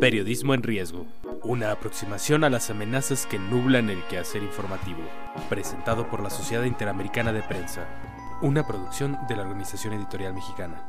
Periodismo en riesgo. Una aproximación a las amenazas que nublan el quehacer informativo. Presentado por la Sociedad Interamericana de Prensa. Una producción de la Organización Editorial Mexicana.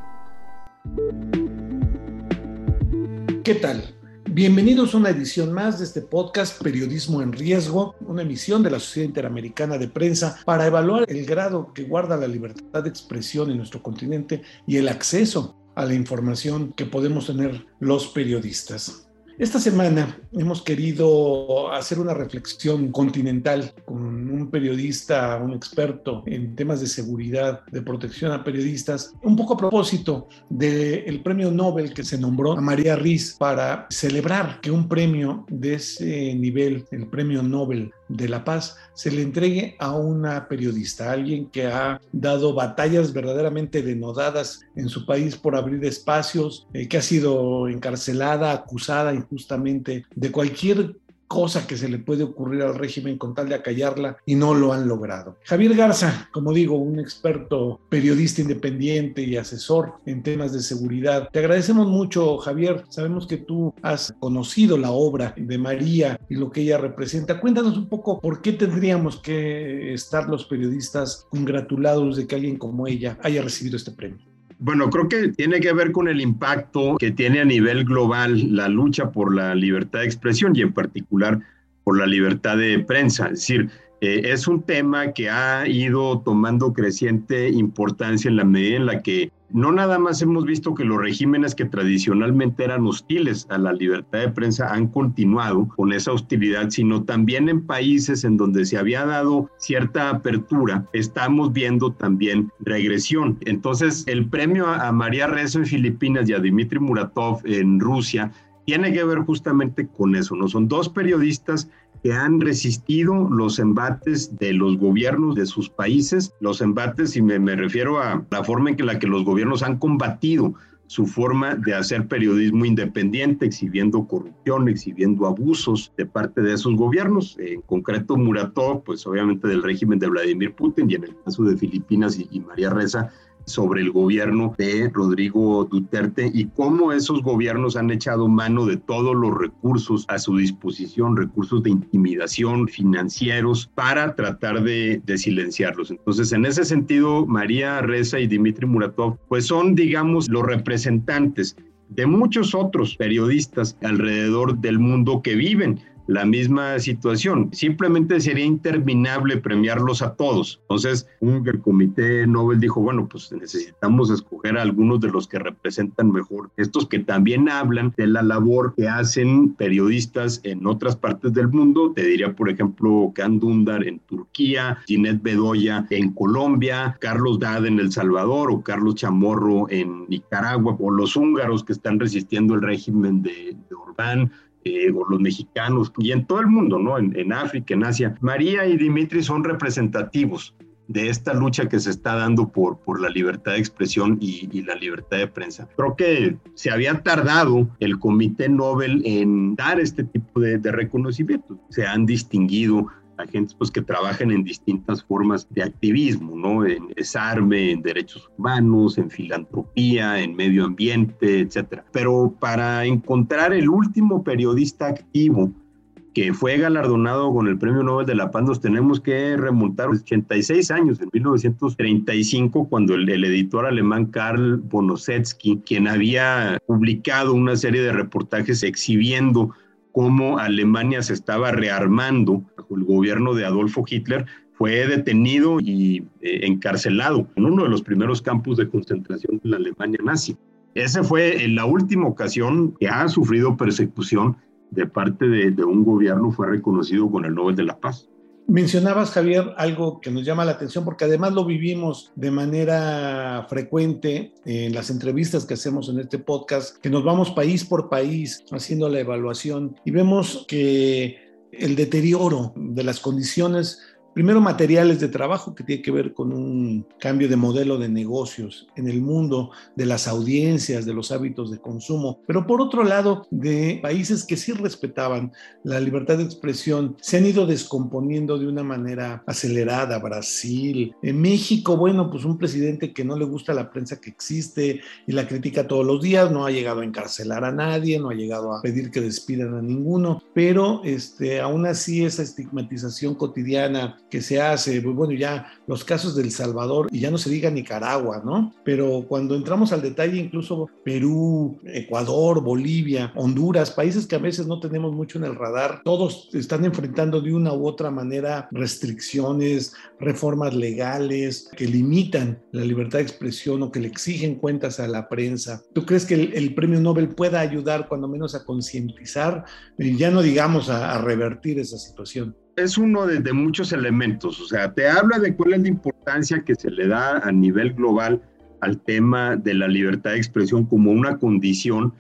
¿Qué tal? Bienvenidos a una edición más de este podcast Periodismo en Riesgo, una emisión de la Sociedad Interamericana de Prensa para evaluar el grado que guarda la libertad de expresión en nuestro continente y el acceso a la información que podemos tener los periodistas. Esta semana hemos querido hacer una reflexión continental con un periodista, un experto en temas de seguridad, de protección a periodistas, un poco a propósito del premio Nobel que se nombró a María Riz para celebrar que un premio de ese nivel, el premio Nobel de la Paz se le entregue a una periodista, a alguien que ha dado batallas verdaderamente denodadas en su país por abrir espacios, eh, que ha sido encarcelada, acusada injustamente de cualquier cosa que se le puede ocurrir al régimen con tal de acallarla y no lo han logrado. Javier Garza, como digo, un experto periodista independiente y asesor en temas de seguridad. Te agradecemos mucho, Javier. Sabemos que tú has conocido la obra de María y lo que ella representa. Cuéntanos un poco por qué tendríamos que estar los periodistas congratulados de que alguien como ella haya recibido este premio. Bueno, creo que tiene que ver con el impacto que tiene a nivel global la lucha por la libertad de expresión y en particular por la libertad de prensa. Es decir, eh, es un tema que ha ido tomando creciente importancia en la medida en la que no nada más hemos visto que los regímenes que tradicionalmente eran hostiles a la libertad de prensa han continuado con esa hostilidad, sino también en países en donde se había dado cierta apertura, estamos viendo también regresión. Entonces, el premio a, María Rezo en Filipinas y a Dmitry Muratov en Rusia tiene que ver justamente con eso, ¿no? Son dos periodistas que han resistido los embates de los gobiernos de sus países, los embates, y me, refiero a la forma en la que los gobiernos han combatido su forma de hacer periodismo independiente, exhibiendo corrupción, exhibiendo abusos de parte de esos gobiernos, en concreto Muratov, pues obviamente del régimen de Vladimir Putin y en el caso de Filipinas y María Reza, sobre el gobierno de Rodrigo Duterte y cómo esos gobiernos han echado mano de todos los recursos a su disposición, recursos de intimidación financieros para tratar de, silenciarlos. Entonces, en ese sentido, María Reza y Dimitri Muratov, pues son, digamos, los representantes de muchos otros periodistas alrededor del mundo que viven la misma situación. Simplemente sería interminable premiarlos a todos. Entonces, el Comité Nobel dijo, bueno, pues necesitamos escoger a algunos de los que representan mejor, estos que también hablan de la labor que hacen periodistas en otras partes del mundo. Te diría, por ejemplo, Can Dundar en Turquía, Ginette Bedoya en Colombia, Carlos Dad en El Salvador o Carlos Chamorro en Nicaragua, o los húngaros que están resistiendo el régimen de, de Orbán, eh, o los mexicanos, y en todo el mundo, ¿no? En, África, en Asia. María y Dimitri son representativos de esta lucha que se está dando por, por la libertad de expresión y, la libertad de prensa. Creo que se había tardado el Comité Nobel en dar este tipo de, de reconocimiento. Se han distinguido agentes pues, que trabajan en distintas formas de activismo, ¿no? En desarme, en derechos humanos, en filantropía, en medio ambiente, etcétera. Pero para encontrar el último periodista activo que fue galardonado con el Premio Nobel de la Paz, nos tenemos que remontar 86 años, en 1935, cuando el, el, editor alemán Karl Bonosetsky, quien había publicado una serie de reportajes exhibiendo cómo Alemania se estaba rearmando bajo el gobierno de Adolfo Hitler, fue detenido y eh, encarcelado en uno de los primeros campos de concentración de la Alemania nazi. Esa fue la última ocasión que ha sufrido persecución de parte de, de un gobierno, fue reconocido con el Nobel de la Paz. Mencionabas, Javier, algo que nos llama la atención porque además lo vivimos de manera frecuente en las entrevistas que hacemos en este podcast, que nos vamos país por país haciendo la evaluación y vemos que el deterioro de las condiciones Primero, materiales de trabajo que tiene que ver con un cambio de modelo de negocios en el mundo de las audiencias, de los hábitos de consumo. Pero por otro lado, de países que sí respetaban la libertad de expresión, se han ido descomponiendo de una manera acelerada. Brasil, en México, bueno, pues un presidente que no le gusta la prensa que existe y la critica todos los días, no ha llegado a encarcelar a nadie, no ha llegado a pedir que despidan a ninguno, pero este, aún así esa estigmatización cotidiana que se hace, pues, bueno, ya los casos del Salvador y ya no se diga Nicaragua, ¿no? Pero cuando entramos al detalle, incluso Perú, Ecuador, Bolivia, Honduras, países que a veces no tenemos mucho en el radar, todos están enfrentando de una u otra manera restricciones, reformas legales que limitan la libertad de expresión o que le exigen cuentas a la prensa. ¿Tú crees que el, premio Nobel pueda ayudar cuando menos a concientizar, ya no digamos a revertir esa situación? Es uno de, muchos elementos, o sea, te habla de cuál es la importancia que se le da a nivel global al tema de la libertad de expresión como una condición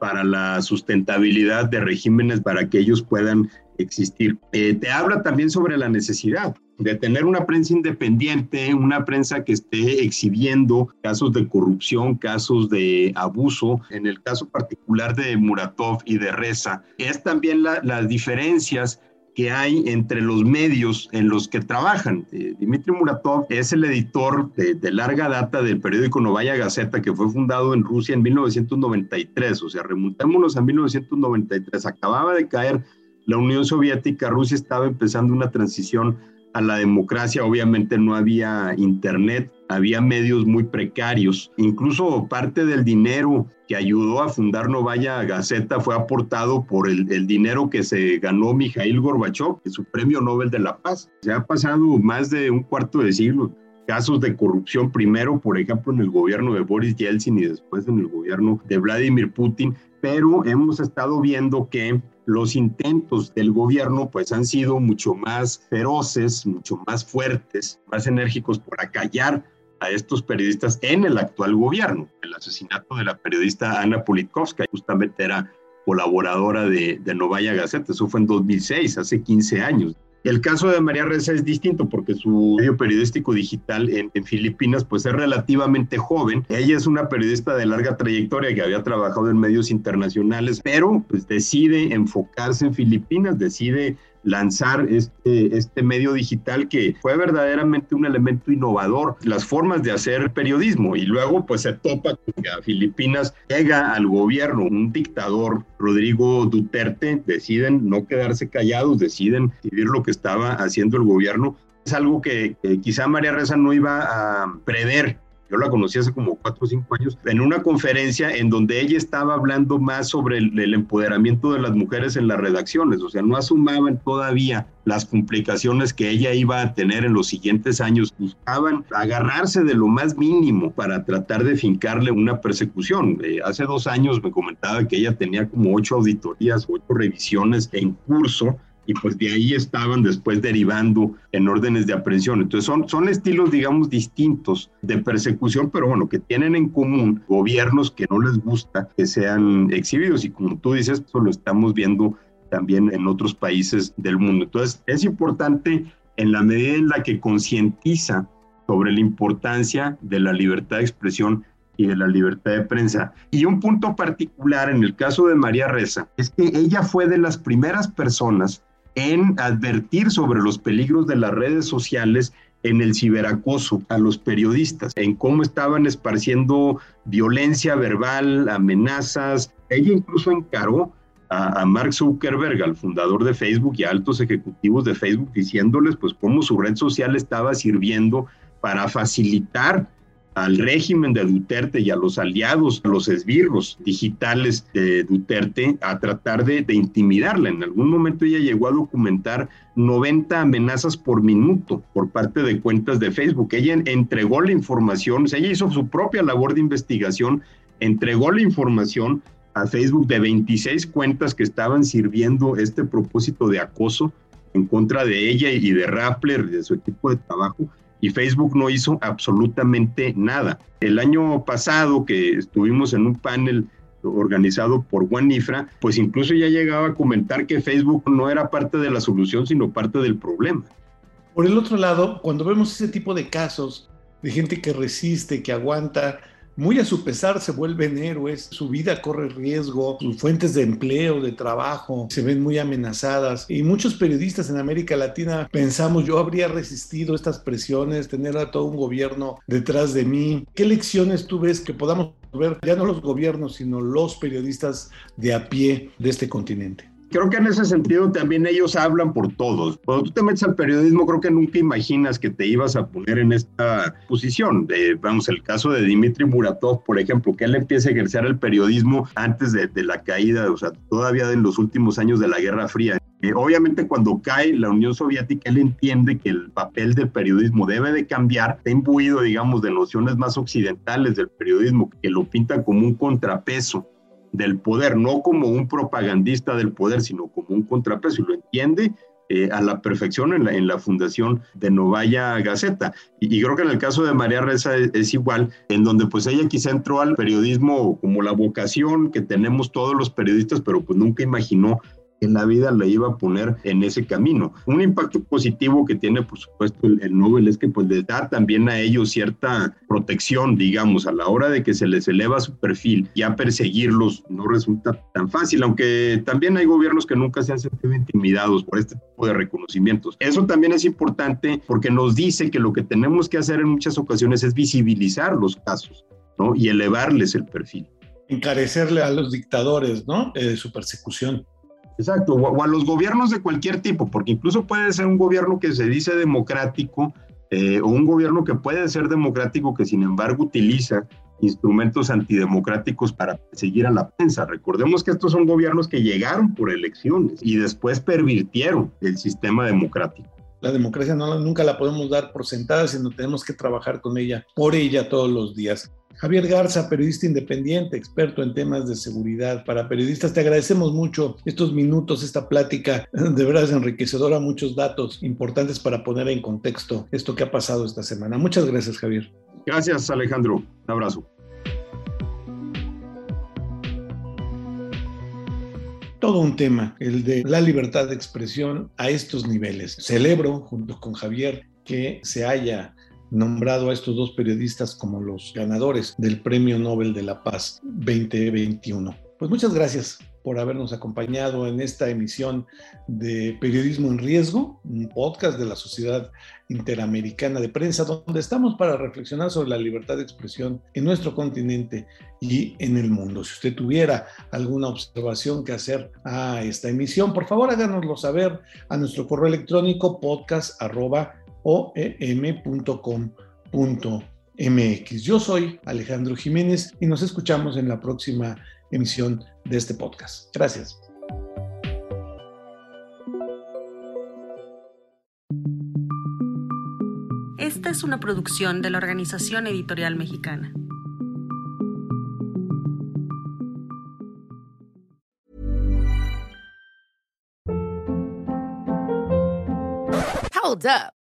para la sustentabilidad de regímenes para que ellos puedan existir. Eh, te habla también sobre la necesidad de tener una prensa independiente, una prensa que esté exhibiendo casos de corrupción, casos de abuso. En el caso particular de Muratov y de Reza, es también las diferencias que hay entre los medios en los que trabajan. Eh, Dimitri Muratov es el editor de, larga data del periódico Novaya Gazeta, que fue fundado en Rusia en 1993. O sea, remontémonos a 1993. Acababa de caer la Unión Soviética, Rusia estaba empezando una transición a la democracia, obviamente no había internet, había medios muy precarios, incluso parte del dinero que ayudó a fundar Novaya Gazeta fue aportado por el, dinero que se ganó Mikhail Gorbachev, su premio Nobel de la Paz. Se ha pasado más de un cuarto de siglo casos de corrupción, primero, por ejemplo, en el gobierno de Boris Yeltsin y después en el gobierno de Vladimir Putin, pero hemos estado viendo que los intentos del gobierno pues han sido mucho más feroces, mucho más fuertes, más enérgicos por acallar a estos periodistas en el actual gobierno. El asesinato de la periodista Ana Politkovskaya justamente era colaboradora de, de Novaya Gazeta, eso fue en 2006, hace 15 años. El caso de María Reza es distinto porque su medio periodístico digital en, Filipinas pues es relativamente joven. Ella es una periodista de larga trayectoria que había trabajado en medios internacionales, pero pues decide enfocarse en Filipinas, decide lanzar este, este medio digital que fue verdaderamente un elemento innovador, las formas de hacer periodismo y luego pues se topa con que a Filipinas llega al gobierno un dictador, Rodrigo Duterte, deciden no quedarse callados, deciden vivir lo que estaba haciendo el gobierno. Es algo que, que quizá María Reza no iba a prever yo la conocí hace como cuatro o cinco años, en una conferencia en donde ella estaba hablando más sobre el, empoderamiento de las mujeres en las redacciones, o sea, no asumaban todavía las complicaciones que ella iba a tener en los siguientes años, buscaban agarrarse de lo más mínimo para tratar de fincarle una persecución. Eh, hace dos años me comentaba que ella tenía como ocho auditorías, ocho revisiones en curso y pues de ahí estaban después derivando en órdenes de aprehensión. Entonces son, son estilos, digamos, distintos de persecución, pero bueno, que tienen en común gobiernos que no les gusta que sean exhibidos y como tú dices, eso lo estamos viendo también en otros países del mundo. Entonces es importante en la medida en la que concientiza sobre la importancia de la libertad de expresión y de la libertad de prensa. Y un punto particular en el caso de María Reza es que ella fue de las primeras personas en advertir sobre los peligros de las redes sociales en el ciberacoso a los periodistas, en cómo estaban esparciendo violencia verbal, amenazas. Ella incluso encaró a, Mark Zuckerberg, al fundador de Facebook y a altos ejecutivos de Facebook, diciéndoles pues cómo su red social estaba sirviendo para facilitar al régimen de Duterte y a los aliados, los esbirros digitales de Duterte, a tratar de, intimidarla. En algún momento ella llegó a documentar 90 amenazas por minuto por parte de cuentas de Facebook. Ella entregó la información, ella hizo su propia labor de investigación, entregó la información a Facebook de 26 cuentas que estaban sirviendo este propósito de acoso en contra de ella y de Rappler y de su equipo de trabajo y Facebook no hizo absolutamente nada. El año pasado que estuvimos en un panel organizado por Juan Nifra, pues incluso ya llegaba a comentar que Facebook no era parte de la solución, sino parte del problema. Por el otro lado, cuando vemos ese tipo de casos de gente que resiste, que aguanta, muy a su pesar se vuelven héroes, su vida corre riesgo, sus fuentes de empleo, de trabajo se ven muy amenazadas y muchos periodistas en América Latina pensamos yo habría resistido estas presiones, tener a todo un gobierno detrás de mí. ¿Qué lecciones tú ves que podamos ver ya no los gobiernos, sino los periodistas de a pie de este continente? Creo que en ese sentido también ellos hablan por todos. Cuando tú te metes al periodismo, creo que nunca imaginas que te ibas a poner en esta posición. vamos, el caso de Dimitri Muratov, por ejemplo, que él empieza a ejercer el periodismo antes de, la caída, o sea, todavía en los últimos años de la Guerra Fría. Eh, obviamente cuando cae la Unión Soviética, él entiende que el papel del periodismo debe de cambiar, está imbuido, digamos, de nociones más occidentales del periodismo, que lo pintan como un contrapeso del poder, no como un propagandista del poder, sino como un contrapeso, y lo entiende eh, a la perfección en la, en la fundación de Novaya Gaceta. Y, creo que en el caso de María Reza es, es, igual, en donde pues ella quizá entró al periodismo como la vocación que tenemos todos los periodistas, pero pues nunca imaginó en la vida le iba a poner en ese camino. Un impacto positivo que tiene, por supuesto, el, Nobel es que pues les da también a ellos cierta protección, digamos, a la hora de que se les eleva su perfil, ya perseguirlos no resulta tan fácil, aunque también hay gobiernos que nunca se han sentido intimidados por este tipo de reconocimientos. Eso también es importante porque nos dice que lo que tenemos que hacer en muchas ocasiones es visibilizar los casos, ¿no? Y elevarles el perfil. Encarecerle a los dictadores, ¿no? Eh, su persecución. Exacto, o, a los gobiernos de cualquier tipo, porque incluso puede ser un gobierno que se dice democrático eh, o un gobierno que puede ser democrático que sin embargo utiliza instrumentos antidemocráticos para seguir a la prensa. Recordemos que estos son gobiernos que llegaron por elecciones y después pervirtieron el sistema democrático. La democracia nunca la podemos dar por sentada, sino tenemos que trabajar con ella, por ella todos los días. Javier Garza, periodista independiente, experto en temas de seguridad para periodistas, te agradecemos mucho estos minutos, esta plática, de verdad es enriquecedora, muchos datos importantes para poner en contexto esto que ha pasado esta semana. Muchas gracias, Javier. Gracias, Alejandro. Un abrazo. todo un tema, el de la libertad de expresión a estos niveles. Celebro, junto con Javier, que se haya nombrado a estos dos periodistas como los ganadores del Premio Nobel de la Paz 2021. Pues muchas gracias por habernos acompañado en esta emisión de Periodismo en Riesgo, un podcast de la Sociedad Interamericana de Prensa, donde estamos para reflexionar sobre la libertad de expresión en nuestro continente y en el mundo. Si usted tuviera alguna observación que hacer a esta emisión, por favor háganoslo saber a nuestro correo electrónico podcast oem.com.mx. Yo soy Alejandro Jiménez y nos escuchamos en la próxima emisión de este podcast. Gracias. Esta es una producción de la Organización Editorial Mexicana. Hold up.